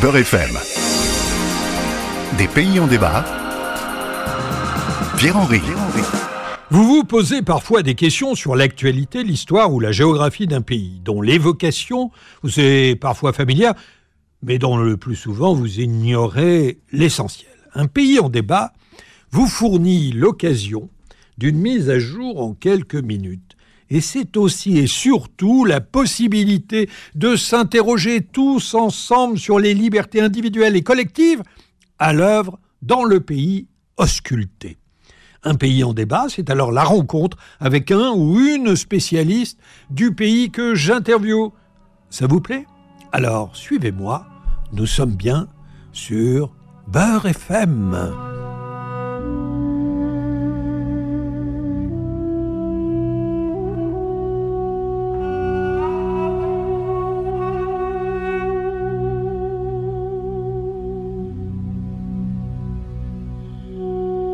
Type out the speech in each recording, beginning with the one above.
Beurre FM. Des pays en débat. Pierre-Henri. Vous vous posez parfois des questions sur l'actualité, l'histoire ou la géographie d'un pays, dont l'évocation vous est parfois familière, mais dont le plus souvent vous ignorez l'essentiel. Un pays en débat vous fournit l'occasion d'une mise à jour en quelques minutes et c'est aussi et surtout la possibilité de s'interroger tous ensemble sur les libertés individuelles et collectives à l'œuvre dans le pays ausculté. Un pays en débat, c'est alors la rencontre avec un ou une spécialiste du pays que j'interviewe. Ça vous plaît? Alors suivez-moi, nous sommes bien sur Beurre FM.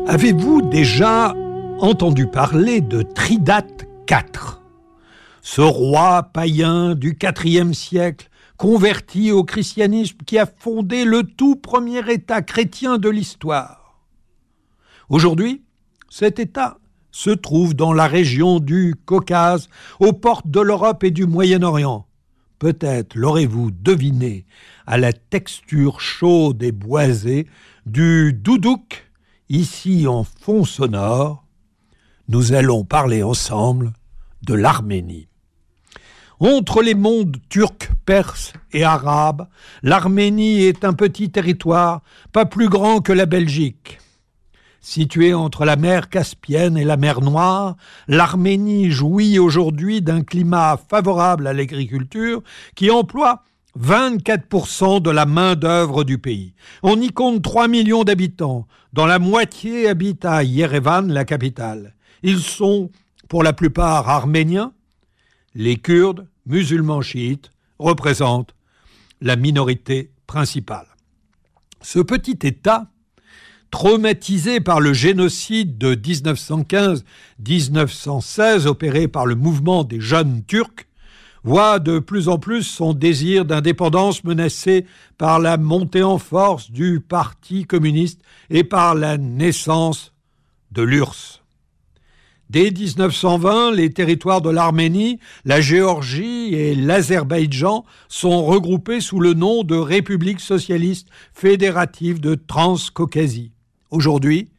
Avez-vous déjà entendu parler de Tridate IV Ce roi païen du IVe siècle, converti au christianisme, qui a fondé le tout premier État chrétien de l'histoire. Aujourd'hui, cet État se trouve dans la région du Caucase, aux portes de l'Europe et du Moyen-Orient. Peut-être l'aurez-vous deviné à la texture chaude et boisée du doudouk Ici, en fond sonore, nous allons parler ensemble de l'Arménie. Entre les mondes turcs, perses et arabes, l'Arménie est un petit territoire, pas plus grand que la Belgique. Située entre la mer Caspienne et la mer Noire, l'Arménie jouit aujourd'hui d'un climat favorable à l'agriculture qui emploie 24% de la main-d'œuvre du pays. On y compte 3 millions d'habitants, dont la moitié habite à Yerevan, la capitale. Ils sont, pour la plupart, arméniens. Les Kurdes, musulmans chiites, représentent la minorité principale. Ce petit État, traumatisé par le génocide de 1915-1916 opéré par le mouvement des jeunes turcs, voit de plus en plus son désir d'indépendance menacé par la montée en force du Parti communiste et par la naissance de l'URSS. Dès 1920, les territoires de l'Arménie, la Géorgie et l'Azerbaïdjan sont regroupés sous le nom de République socialiste fédérative de Transcaucasie. Aujourd'hui,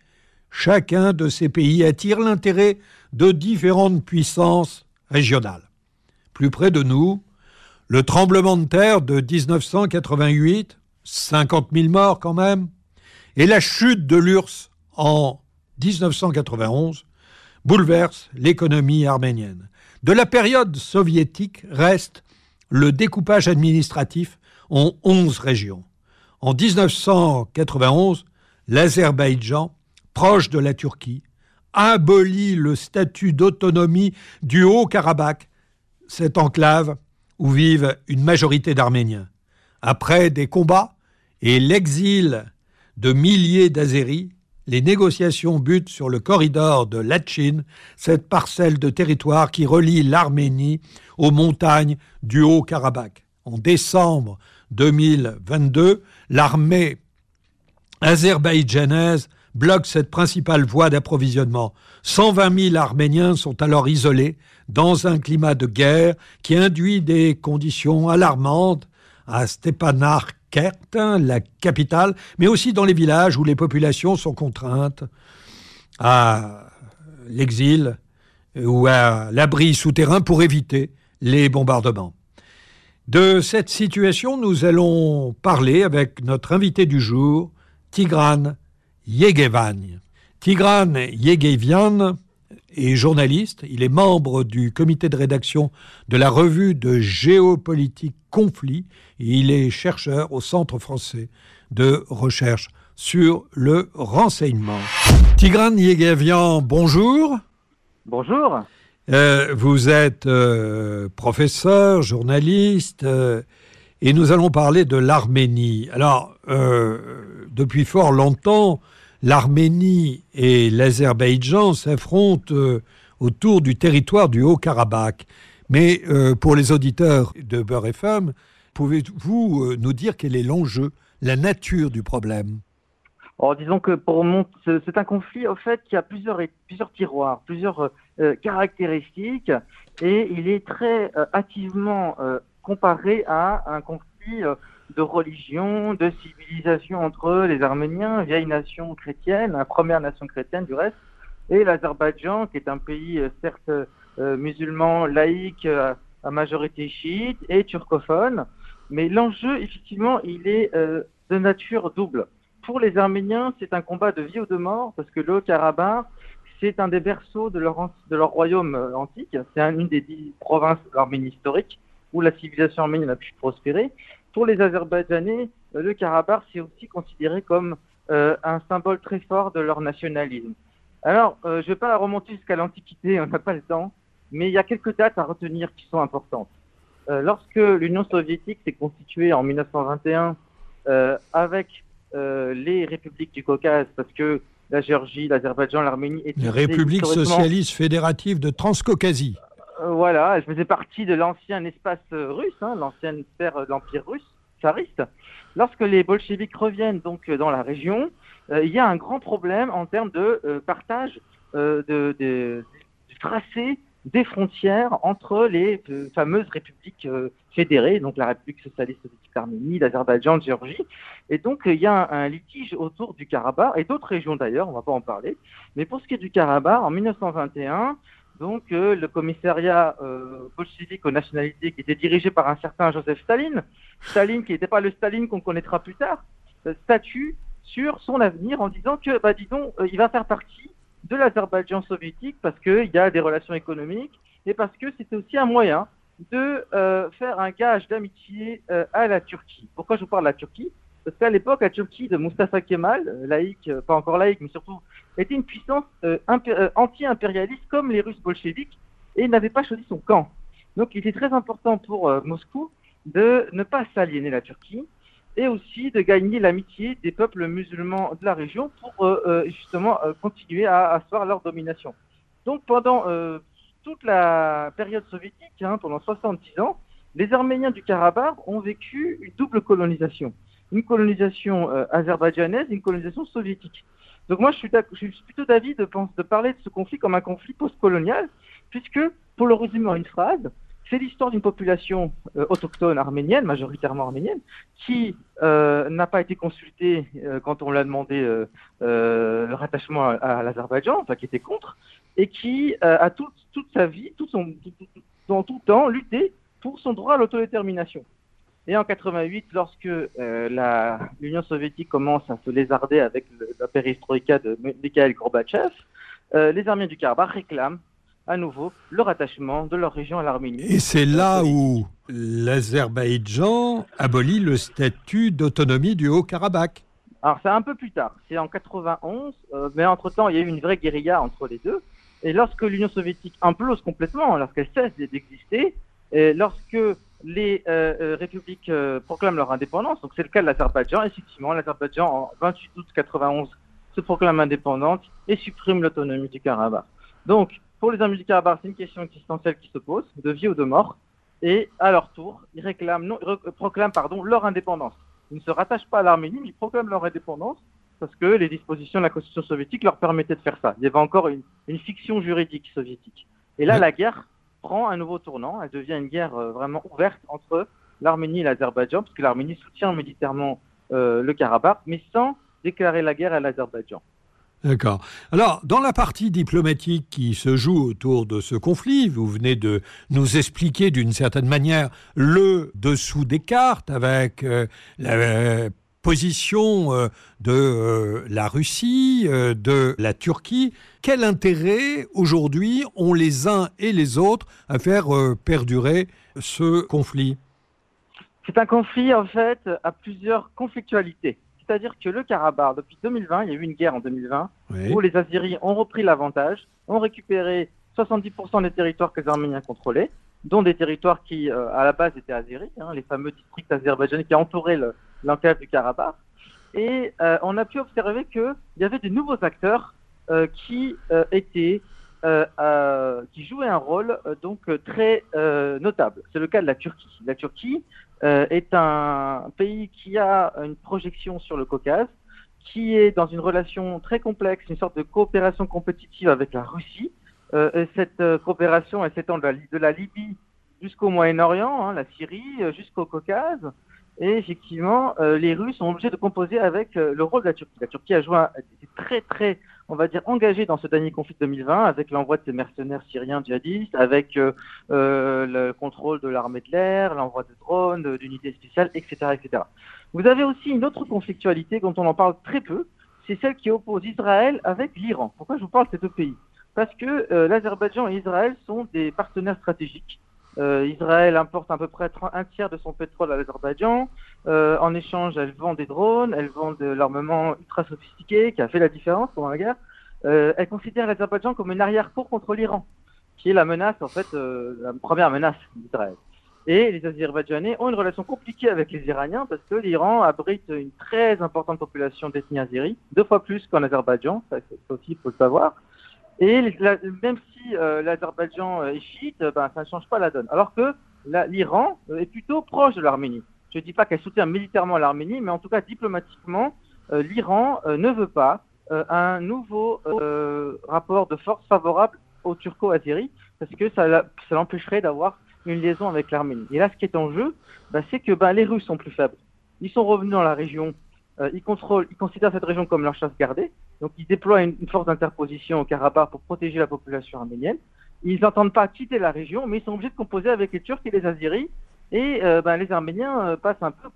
chacun de ces pays attire l'intérêt de différentes puissances régionales plus près de nous, le tremblement de terre de 1988, 50 000 morts quand même, et la chute de l'URSS en 1991 bouleversent l'économie arménienne. De la période soviétique reste le découpage administratif en 11 régions. En 1991, l'Azerbaïdjan, proche de la Turquie, abolit le statut d'autonomie du Haut-Karabakh cette enclave où vivent une majorité d'Arméniens. Après des combats et l'exil de milliers d'Azéris, les négociations butent sur le corridor de Latchin, cette parcelle de territoire qui relie l'Arménie aux montagnes du Haut-Karabakh. En décembre 2022, l'armée azerbaïdjanaise bloque cette principale voie d'approvisionnement. 120 000 Arméniens sont alors isolés dans un climat de guerre qui induit des conditions alarmantes à Stepanakert, la capitale, mais aussi dans les villages où les populations sont contraintes à l'exil ou à l'abri souterrain pour éviter les bombardements. De cette situation, nous allons parler avec notre invité du jour, Tigran Yegevan. Tigran Yegevian est journaliste, il est membre du comité de rédaction de la revue de géopolitique Conflit et il est chercheur au Centre français de recherche sur le renseignement. Tigran Yegevian, bonjour. Bonjour. Euh, vous êtes euh, professeur, journaliste, euh, et nous allons parler de l'Arménie. Alors, depuis fort longtemps, l'Arménie et l'Azerbaïdjan s'affrontent euh, autour du territoire du Haut-Karabakh. Mais euh, pour les auditeurs de Beurre FM, pouvez-vous nous dire quel est l'enjeu, la nature du problème? Alors, disons que pour mon, c'est un conflit au fait qui a plusieurs, plusieurs tiroirs, plusieurs caractéristiques, et il est très activement comparé à un conflit de religion, de civilisation entre les Arméniens, vieille nation chrétienne, la première nation chrétienne du reste, et l'Azerbaïdjan, qui est un pays euh, certes euh, musulman, laïque, euh, à majorité chiite et turcophone. Mais l'enjeu, effectivement, il est de nature double. Pour les Arméniens, c'est un combat de vie ou de mort, parce que le Karabakh, c'est un des berceaux de leur, de leur royaume antique. C'est une des dix provinces d'Arménie historique où la civilisation arménienne a pu prospérer. Pour les Azerbaïdjanais, le Karabakh, c'est aussi considéré comme un symbole très fort de leur nationalisme. Alors, euh, je ne vais pas remonter jusqu'à l'Antiquité, on n'a pas le temps, mais il y a quelques dates à retenir qui sont importantes. Euh, lorsque l'Union soviétique s'est constituée en 1921 euh, avec les républiques du Caucase, parce que la Géorgie, l'Azerbaïdjan, l'Arménie étaient... Les républiques socialistes fédératives de Transcaucasie. Voilà, elles faisaient partie de l'ancien espace russe, hein, l'ancienne sphère de l'Empire russe, tsariste. Lorsque les bolcheviks reviennent donc dans la région, euh, il y a un grand problème en termes de euh, partage euh, de, tracé des frontières entre les fameuses républiques fédérées, donc la République socialiste d'Arménie, l'Azerbaïdjan, la Géorgie. Et donc, il y a un, litige autour du Karabakh et d'autres régions d'ailleurs, on ne va pas en parler. Mais pour ce qui est du Karabakh, en 1921, donc le commissariat bolchevique aux nationalités qui était dirigé par un certain Joseph Staline, Staline qui n'était pas le Staline qu'on connaîtra plus tard, statut sur son avenir en disant que, bah, disons, euh, il va faire partie de l'Azerbaïdjan soviétique parce qu'il y a des relations économiques et parce que c'était aussi un moyen de euh, faire un gage d'amitié euh, à la Turquie. Pourquoi je vous parle de la Turquie? Parce qu'à l'époque, la Turquie de Mustafa Kemal, laïque, pas encore laïque, mais surtout, était une puissance anti-impérialiste comme les Russes bolcheviques et n'avait pas choisi son camp. Donc il était très important pour Moscou de ne pas s'aliéner la Turquie et aussi de gagner l'amitié des peuples musulmans de la région pour euh, euh, justement euh, continuer à asseoir leur domination. Donc pendant toute la période soviétique, hein, pendant 70 ans, les Arméniens du Karabakh ont vécu une double colonisation. Une colonisation azerbaïdjanaise et une colonisation soviétique. Donc moi, je suis, plutôt d'avis de, parler de ce conflit comme un conflit postcolonial, puisque, pour le résumer en une phrase, c'est l'histoire d'une population euh, autochtone arménienne, majoritairement arménienne, qui euh, n'a pas été consultée euh, quand on lui a demandé le rattachement à, l'Azerbaïdjan, enfin qui était contre, et qui a toute sa vie, tout son, dans tout temps, lutté pour son droit à l'autodétermination. Et en 88, lorsque l'Union soviétique commence à se lézarder avec la perestroïka de Mikhail Gorbatchev, les Arméniens du Karabakh réclament à nouveau le rattachement de leur région à l'Arménie. Et c'est là où l'Azerbaïdjan abolit le statut d'autonomie du Haut-Karabakh. Alors c'est un peu plus tard, c'est en 91, euh, mais entre-temps il y a eu une vraie guérilla entre les deux. Et lorsque l'Union soviétique implose complètement, lorsqu'elle cesse d'exister, et lorsque les euh, euh, républiques proclament leur indépendance, donc c'est le cas de l'Azerbaïdjan, effectivement, l'Azerbaïdjan en 28 août 91 se proclame indépendante et supprime l'autonomie du Karabakh. Donc pour les amis du Karabakh, c'est une question existentielle qui se pose, de vie ou de mort. Et à leur tour, ils réclament, non, proclament pardon, leur indépendance. Ils ne se rattachent pas à l'Arménie, mais ils proclament leur indépendance parce que les dispositions de la Constitution soviétique leur permettaient de faire ça. Il y avait encore une, fiction juridique soviétique. Et là, la guerre prend un nouveau tournant. Elle devient une guerre euh, vraiment ouverte entre l'Arménie et l'Azerbaïdjan, parce que l'Arménie soutient militairement euh, le Karabakh, mais sans déclarer la guerre à l'Azerbaïdjan. D'accord. Alors, dans la partie diplomatique qui se joue autour de ce conflit, vous venez de nous expliquer d'une certaine manière le dessous des cartes avec euh, la position euh, de la Russie, de la Turquie. Quel intérêt aujourd'hui ont les uns et les autres à faire perdurer ce conflit? C'est un conflit en fait à plusieurs conflictualités. C'est-à-dire que le Karabakh, depuis 2020, il y a eu une guerre en 2020, où les Azeris ont repris l'avantage, ont récupéré 70% des territoires que les Arméniens contrôlaient, dont des territoires qui, euh, à la base, étaient Azeris, hein, les fameux districts azerbaïdjanais qui entouraient l'enclave du Karabakh. Et euh, on a pu observer qu'il y avait de nouveaux acteurs euh, qui étaient qui jouaient un rôle donc très notable. C'est le cas de la Turquie. La Turquie est un pays qui a une projection sur le Caucase, qui est dans une relation très complexe, une sorte de coopération compétitive avec la Russie. et cette coopération, s'étend de, la Libye jusqu'au Moyen-Orient, hein, la Syrie, jusqu'au Caucase. Et effectivement, les Russes sont obligés de composer avec le rôle de la Turquie. La Turquie a joué un, très très on va dire, engagé dans ce dernier conflit 2020 avec l'envoi de ces mercenaires syriens djihadistes, avec euh, euh, le contrôle de l'armée de l'air, l'envoi de drones, d'unités spéciales, etc., etc. Vous avez aussi une autre conflictualité dont on en parle très peu, c'est celle qui oppose Israël avec l'Iran. Pourquoi je vous parle de ces deux pays? Parce que euh, l'Azerbaïdjan et Israël sont des partenaires stratégiques. Israël importe à peu près un tiers de son pétrole à l'Azerbaïdjan. Euh, en échange, elle vend des drones, elle vend de l'armement ultra sophistiqué qui a fait la différence pendant la guerre. Euh, elle considère l'Azerbaïdjan comme une arrière-cour contre l'Iran, qui est la menace, en fait, euh, la première menace d'Israël. Et les Azerbaïdjanais ont une relation compliquée avec les Iraniens parce que l'Iran abrite une très importante population d'ethnie azérie, deux fois plus qu'en Azerbaïdjan, ça, aussi il faut le savoir. Et même si l'Azerbaïdjan est chiite, ben, ça ne change pas la donne. Alors que l'Iran est plutôt proche de l'Arménie. Je ne dis pas qu'elle soutient militairement l'Arménie, mais en tout cas diplomatiquement, euh, l'Iran euh, ne veut pas euh, un nouveau rapport de force favorable aux turco-azéris, parce que ça, l'empêcherait d'avoir une liaison avec l'Arménie. Et là, ce qui est en jeu, bah, c'est que bah, les Russes sont plus faibles. Ils sont revenus dans la région, ils, contrôlent, ils considèrent cette région comme leur chasse gardée, donc ils déploient une, force d'interposition au Karabakh pour protéger la population arménienne. Ils n'entendent pas quitter la région, mais ils sont obligés de composer avec les Turcs et les Azeris et euh, ben, les Arméniens euh, passent un peu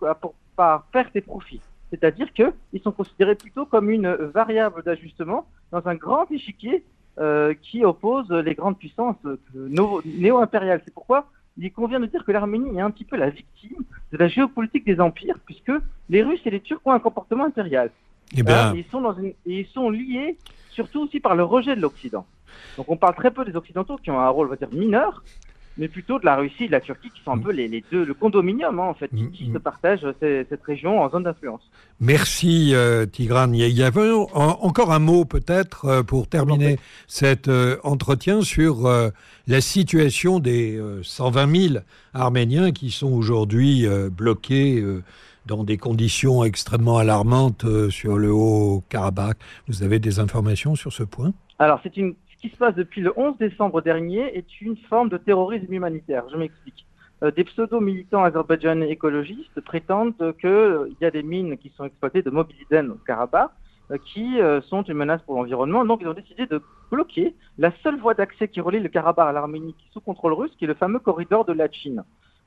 par perte et profit. C'est-à-dire qu'ils sont considérés plutôt comme une variable d'ajustement dans un grand échiquier euh, qui oppose les grandes puissances néo-impériales. C'est pourquoi il convient de dire que l'Arménie est un petit peu la victime de la géopolitique des empires, puisque les Russes et les Turcs ont un comportement impérial. Eh ils, sont dans une... ils sont liés surtout aussi par le rejet de l'Occident. Donc on parle très peu des Occidentaux qui ont un rôle, on va dire, mineur, mais plutôt de la Russie et de la Turquie qui sont un mm. peu les, deux, le condominium hein, en fait, qui, mm, se mm. partagent cette région en zone d'influence. Merci euh, Tigran. Il y avait encore un mot peut-être euh, pour terminer cet euh, entretien sur la situation des 120 000 Arméniens qui sont aujourd'hui bloqués dans des conditions extrêmement alarmantes sur le Haut-Karabakh. Vous avez des informations sur ce point? Alors c'est une qui se passe depuis le 11 décembre dernier est une forme de terrorisme humanitaire. Je m'explique. Euh, des pseudo-militants azerbaïdjanais écologistes prétendent qu'il euh, y a des mines qui sont exploitées de mobiliden au Karabakh euh, qui sont une menace pour l'environnement. Donc ils ont décidé de bloquer la seule voie d'accès qui relie le Karabakh à l'Arménie sous contrôle russe, qui est le fameux corridor de la Chine.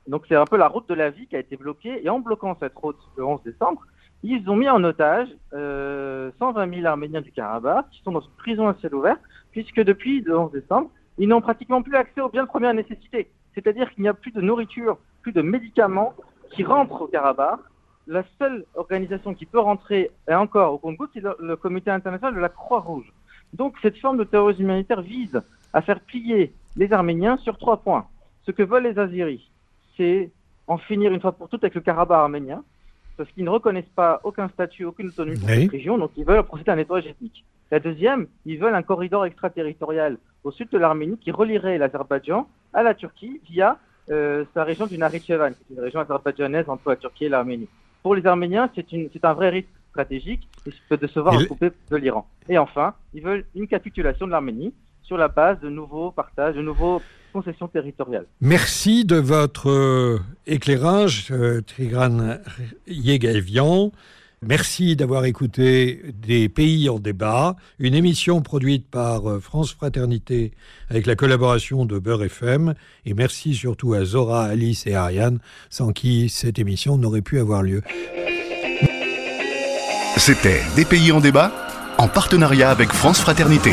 Donc c'est un peu la route de la vie qui a été bloquée. Et en bloquant cette route le 11 décembre, ils ont mis en otage 120 000 Arméniens du Karabakh qui sont dans une prison à ciel ouvert puisque depuis le 11 décembre, ils n'ont pratiquement plus accès aux biens de première nécessité. C'est-à-dire qu'il n'y a plus de nourriture, plus de médicaments qui rentrent au Karabakh. La seule organisation qui peut rentrer, et encore au compte c'est le, comité international de la Croix-Rouge. Donc cette forme de terrorisme humanitaire vise à faire plier les Arméniens sur trois points. Ce que veulent les Azeris, c'est en finir une fois pour toutes avec le Karabakh arménien, parce qu'ils ne reconnaissent pas aucun statut, aucune autonomie pour cette région, donc ils veulent procéder à un nettoyage ethnique. La deuxième, ils veulent un corridor extraterritorial au sud de l'Arménie qui relierait l'Azerbaïdjan à la Turquie via euh, sa région du Nakhitchevan, qui est une région azerbaïdjanaise entre la Turquie et l'Arménie. Pour les Arméniens, c'est un vrai risque stratégique de se voir coupé de l'Iran. Et enfin, ils veulent une capitulation de l'Arménie sur la base de nouveaux partages, de nouveaux concessions territoriales. Merci de votre euh, éclairage, euh, Trigran Yegavian. Merci d'avoir écouté Des pays en débat, une émission produite par euh, France Fraternité avec la collaboration de Beurre FM. Et merci surtout à Zora, Alice et Ariane, sans qui cette émission n'aurait pu avoir lieu. C'était Des pays en débat, en partenariat avec France Fraternité.